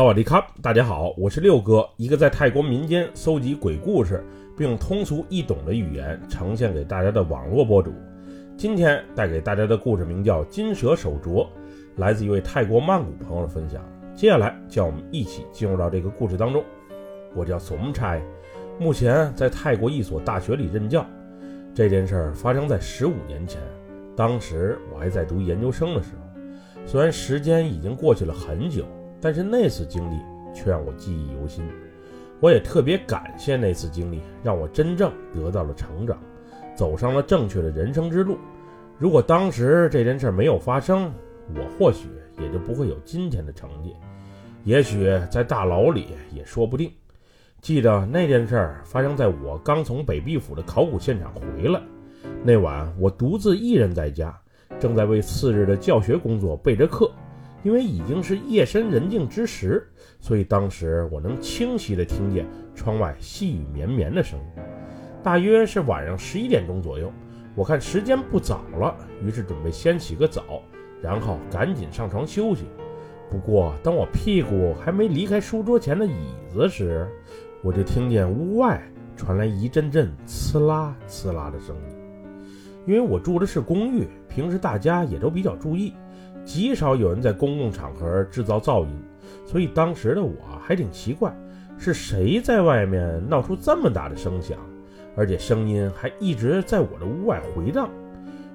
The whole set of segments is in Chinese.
萨瓦迪卡，大家好，我是六哥，一个在泰国民间搜集鬼故事，并通俗易懂的语言呈现给大家的网络博主。今天带给大家的故事名叫《金蛇手镯》，来自一位泰国曼谷朋友的分享。接下来，叫我们一起进入到这个故事当中。我叫索差，目前在泰国一所大学里任教。这件事儿发生在十五年前，当时我还在读研究生的时候。虽然时间已经过去了很久，但是那次经历却让我记忆犹新。我也特别感谢那次经历，让我真正得到了成长，走上了正确的人生之路。如果当时这件事没有发生，我或许也就不会有今天的成绩。也许在大牢里也说不定。记得那件事发生在我刚从北壁府的考古现场回来那晚，我独自一人在家，正在为次日的教学工作备着课。因为已经是夜深人静之时，所以当时我能清晰地听见窗外细雨绵绵的声音。大约是晚上十一点钟左右，我看时间不早了，于是准备先洗个澡，然后赶紧上床休息。不过，当我屁股还没离开书桌前的椅子时，我就听见屋外传来一阵阵刺啦刺啦的声音。因为我住的是公寓，平时大家也都比较注意，极少有人在公共场合制造噪音，所以当时的我还挺奇怪，是谁在外面闹出这么大的声响，而且声音还一直在我的屋外回荡。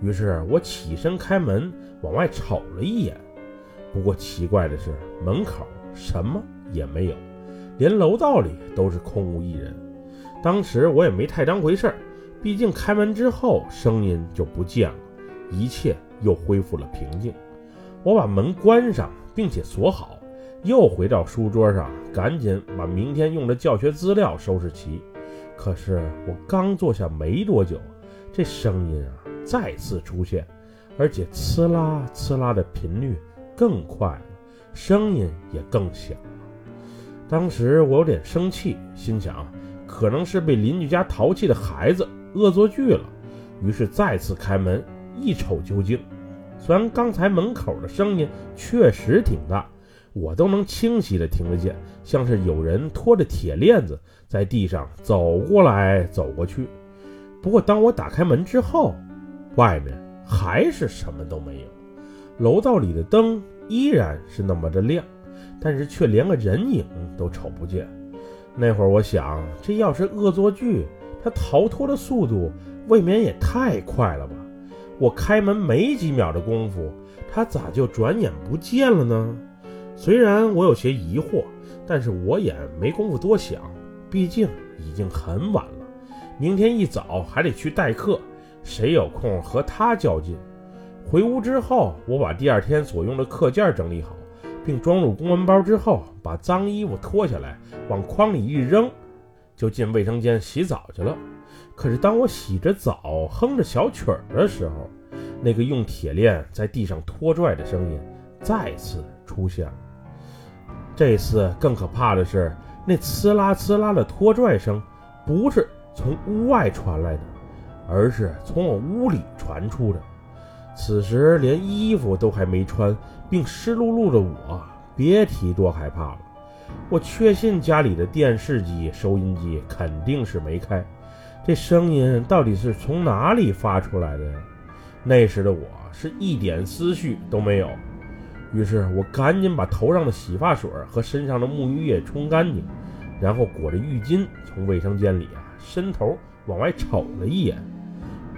于是我起身开门往外瞅了一眼。不过奇怪的是，门口什么也没有，连楼道里都是空无一人。当时我也没太当回事儿，毕竟开门之后声音就不见了，一切又恢复了平静。我把门关上，并且锁好，又回到书桌上，赶紧把明天用的教学资料收拾齐。可是我刚坐下没多久，这声音啊再次出现，而且呲啦呲啦的频率。更快了，声音也更响了。当时我有点生气，心想可能是被邻居家淘气的孩子恶作剧了，于是再次开门一瞅究竟。虽然刚才门口的声音确实挺大，我都能清晰的听得见，像是有人拖着铁链子在地上走过来走过去。不过当我打开门之后，外面还是什么都没有。楼道里的灯依然是那么的亮，但是却连个人影都瞅不见。那会儿我想，这要是恶作剧，他逃脱的速度未免也太快了吧？我开门没几秒的功夫，他咋就转眼不见了呢？虽然我有些疑惑，但是我也没工夫多想，毕竟已经很晚了，明天一早还得去代课，谁有空和他较劲？回屋之后，我把第二天所用的课件整理好，并装入公文包之后，把脏衣服脱下来往筐里一扔，就进卫生间洗澡去了。可是当我洗着澡，哼着小曲儿的时候，那个用铁链在地上拖拽的声音再次出现了。这次更可怕的是，那呲啦呲啦的拖拽声不是从屋外传来的，而是从我屋里传出的。此时连衣服都还没穿，并湿漉漉的我，别提多害怕了。我确信家里的电视机、收音机肯定是没开，这声音到底是从哪里发出来的呀？那时的我是一点思绪都没有，于是我赶紧把头上的洗发水和身上的沐浴液冲干净，然后裹着浴巾从卫生间里啊伸头往外瞅了一眼。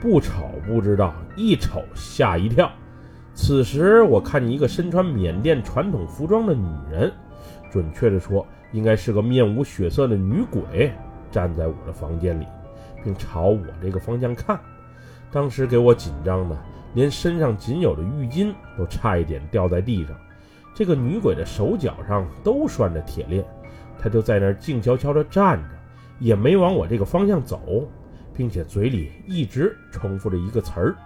不瞅不知道，一瞅吓一跳。此时我看见一个身穿缅甸传统服装的女人，准确的说，应该是个面无血色的女鬼，站在我的房间里，并朝我这个方向看。当时给我紧张的，连身上仅有的浴巾都差一点掉在地上。这个女鬼的手脚上都拴着铁链，她就在那儿静悄悄地站着，也没往我这个方向走。并且嘴里一直重复着一个词儿，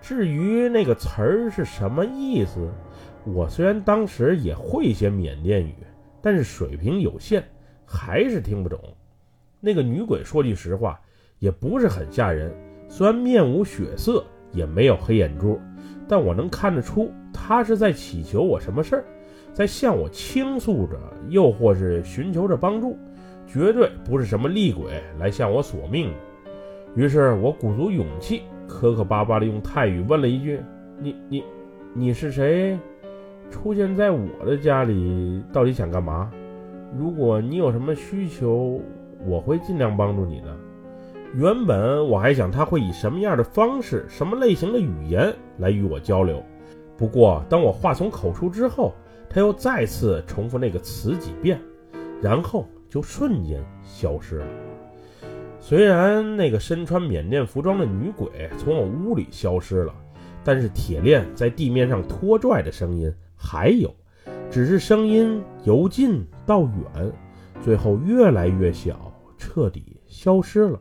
至于那个词儿是什么意思，我虽然当时也会些缅甸语，但是水平有限，还是听不懂。那个女鬼说句实话，也不是很吓人，虽然面无血色，也没有黑眼珠，但我能看得出她是在祈求我什么事儿，在向我倾诉着，又或是寻求着帮助，绝对不是什么厉鬼来向我索命。于是我鼓足勇气，磕磕巴巴地用泰语问了一句：“你你你是谁？出现在我的家里，到底想干嘛？如果你有什么需求，我会尽量帮助你的。”原本我还想他会以什么样的方式、什么类型的语言来与我交流，不过当我话从口出之后，他又再次重复那个词几遍，然后就瞬间消失了。虽然那个身穿缅甸服装的女鬼从我屋里消失了，但是铁链在地面上拖拽的声音还有，只是声音由近到远，最后越来越小，彻底消失了。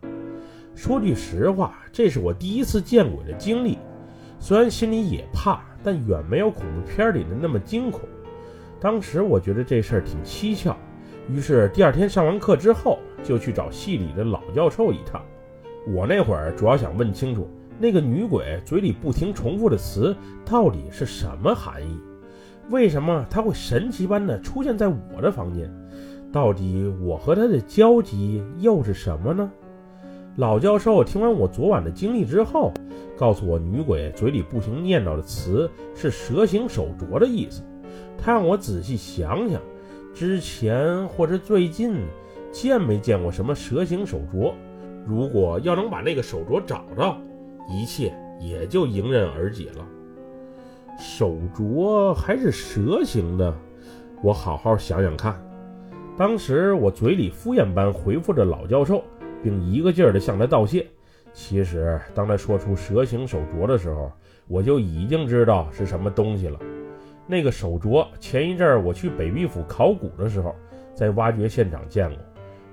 说句实话，这是我第一次见鬼的经历。虽然心里也怕，但远没有恐怖片里的那么惊恐。当时我觉得这事儿挺蹊跷，于是第二天上完课之后，就去找系里的老教授一趟。我那会儿主要想问清楚，那个女鬼嘴里不停重复的词到底是什么含义？为什么她会神奇般的出现在我的房间？到底我和她的交集又是什么呢？老教授听完我昨晚的经历之后，告诉我女鬼嘴里不停念叨的词是“蛇形手镯”的意思。他让我仔细想想，之前或者最近见没见过什么蛇形手镯。如果要能把那个手镯找到，一切也就迎刃而解了。手镯还是蛇形的，我好好想想看。当时我嘴里敷衍般回复着老教授。并一个劲儿地向他道谢。其实，当他说出蛇形手镯的时候，我就已经知道是什么东西了。那个手镯，前一阵儿我去北壁府考古的时候，在挖掘现场见过，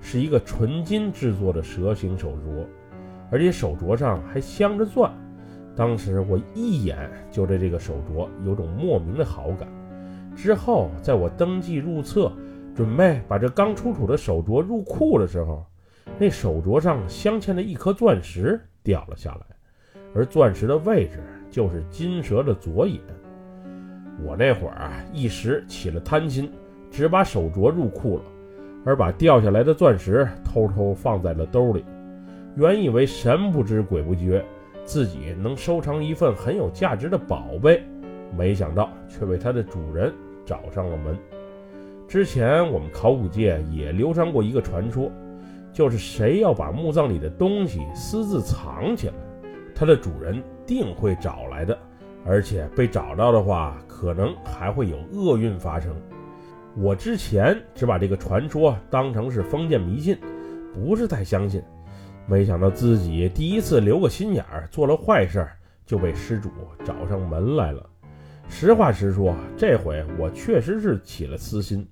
是一个纯金制作的蛇形手镯，而且手镯上还镶着钻。当时我一眼就对这个手镯有种莫名的好感。之后，在我登记入册，准备把这刚出土的手镯入库的时候，那手镯上镶嵌的一颗钻石掉了下来，而钻石的位置就是金蛇的左眼。我那会儿啊，一时起了贪心，只把手镯入库了，而把掉下来的钻石偷偷放在了兜里。原以为神不知鬼不觉，自己能收藏一份很有价值的宝贝，没想到却被它的主人找上了门。之前我们考古界也流传过一个传说。就是谁要把墓葬里的东西私自藏起来，它的主人定会找来的，而且被找到的话，可能还会有厄运发生。我之前只把这个传说当成是封建迷信，不是太相信。没想到自己第一次留个心眼儿，做了坏事儿，就被失主找上门来了。实话实说，这回我确实是起了私心，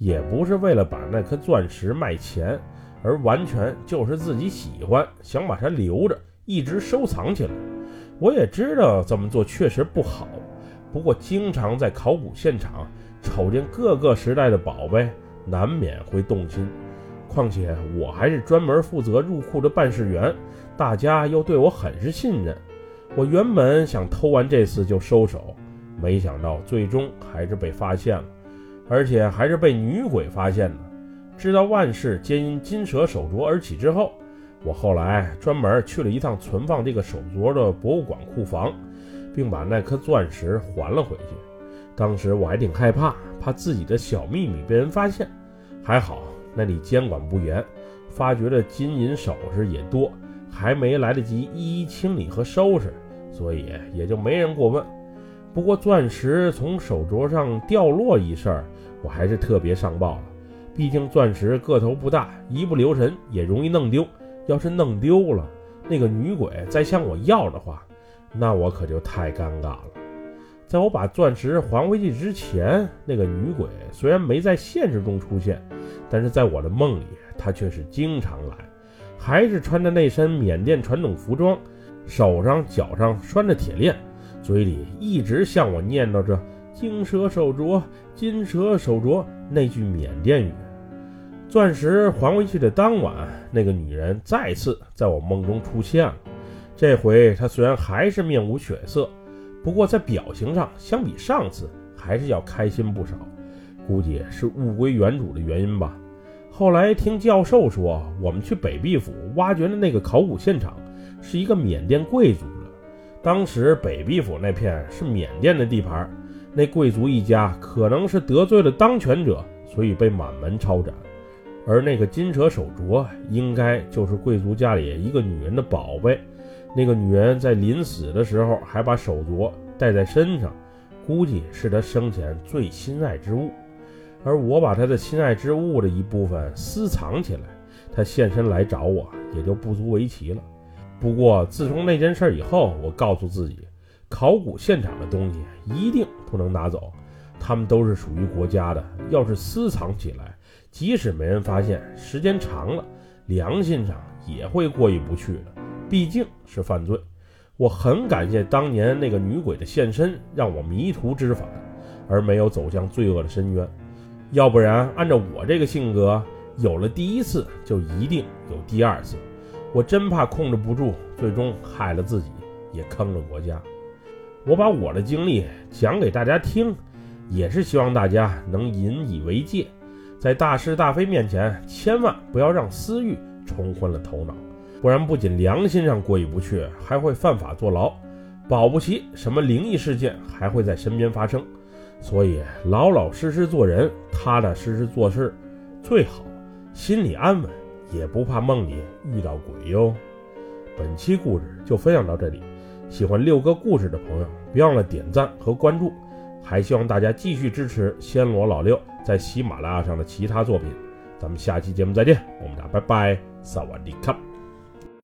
也不是为了把那颗钻石卖钱。而完全就是自己喜欢，想把它留着，一直收藏起来。我也知道这么做确实不好，不过经常在考古现场瞅见各个时代的宝贝，难免会动心。况且我还是专门负责入库的办事员，大家又对我很是信任。我原本想偷完这次就收手，没想到最终还是被发现了，而且还是被女鬼发现的。知道万事皆因金蛇手镯而起之后，我后来专门去了一趟存放这个手镯的博物馆库房，并把那颗钻石还了回去。当时我还挺害怕，怕自己的小秘密被人发现。还好那里监管不严，发掘的金银首饰也多，还没来得及一一清理和收拾，所以也就没人过问。不过钻石从手镯上掉落一事，我还是特别上报了。毕竟钻石个头不大，一不留神也容易弄丢。要是弄丢了，那个女鬼再向我要的话，那我可就太尴尬了。在我把钻石还回去之前，那个女鬼虽然没在现实中出现，但是在我的梦里，她却是经常来，还是穿着那身缅甸传统服装，手上脚上拴着铁链，嘴里一直向我念叨着“金蛇手镯，金蛇手镯”那句缅甸语。钻石还回去的当晚，那个女人再次在我梦中出现了。这回她虽然还是面无血色，不过在表情上相比上次还是要开心不少，估计是物归原主的原因吧。后来听教授说，我们去北壁府挖掘的那个考古现场是一个缅甸贵族的。当时北壁府那片是缅甸的地盘，那贵族一家可能是得罪了当权者，所以被满门抄斩。而那个金蛇手镯，应该就是贵族家里一个女人的宝贝。那个女人在临死的时候还把手镯戴在身上，估计是她生前最心爱之物。而我把她的心爱之物的一部分私藏起来，她现身来找我也就不足为奇了。不过自从那件事以后，我告诉自己，考古现场的东西一定不能拿走，他们都是属于国家的。要是私藏起来，即使没人发现，时间长了，良心上也会过意不去的。毕竟是犯罪。我很感谢当年那个女鬼的现身，让我迷途知返，而没有走向罪恶的深渊。要不然，按照我这个性格，有了第一次就一定有第二次。我真怕控制不住，最终害了自己，也坑了国家。我把我的经历讲给大家听，也是希望大家能引以为戒。在大是大非面前，千万不要让私欲冲昏了头脑，不然不仅良心上过意不去，还会犯法坐牢，保不齐什么灵异事件还会在身边发生。所以老老实实做人，踏踏实实做事最好，心里安稳，也不怕梦里遇到鬼哟。本期故事就分享到这里，喜欢六哥故事的朋友，别忘了点赞和关注。还希望大家继续支持暹罗老六在喜马拉雅上的其他作品。咱们下期节目再见，我们俩拜拜，萨瓦迪卡。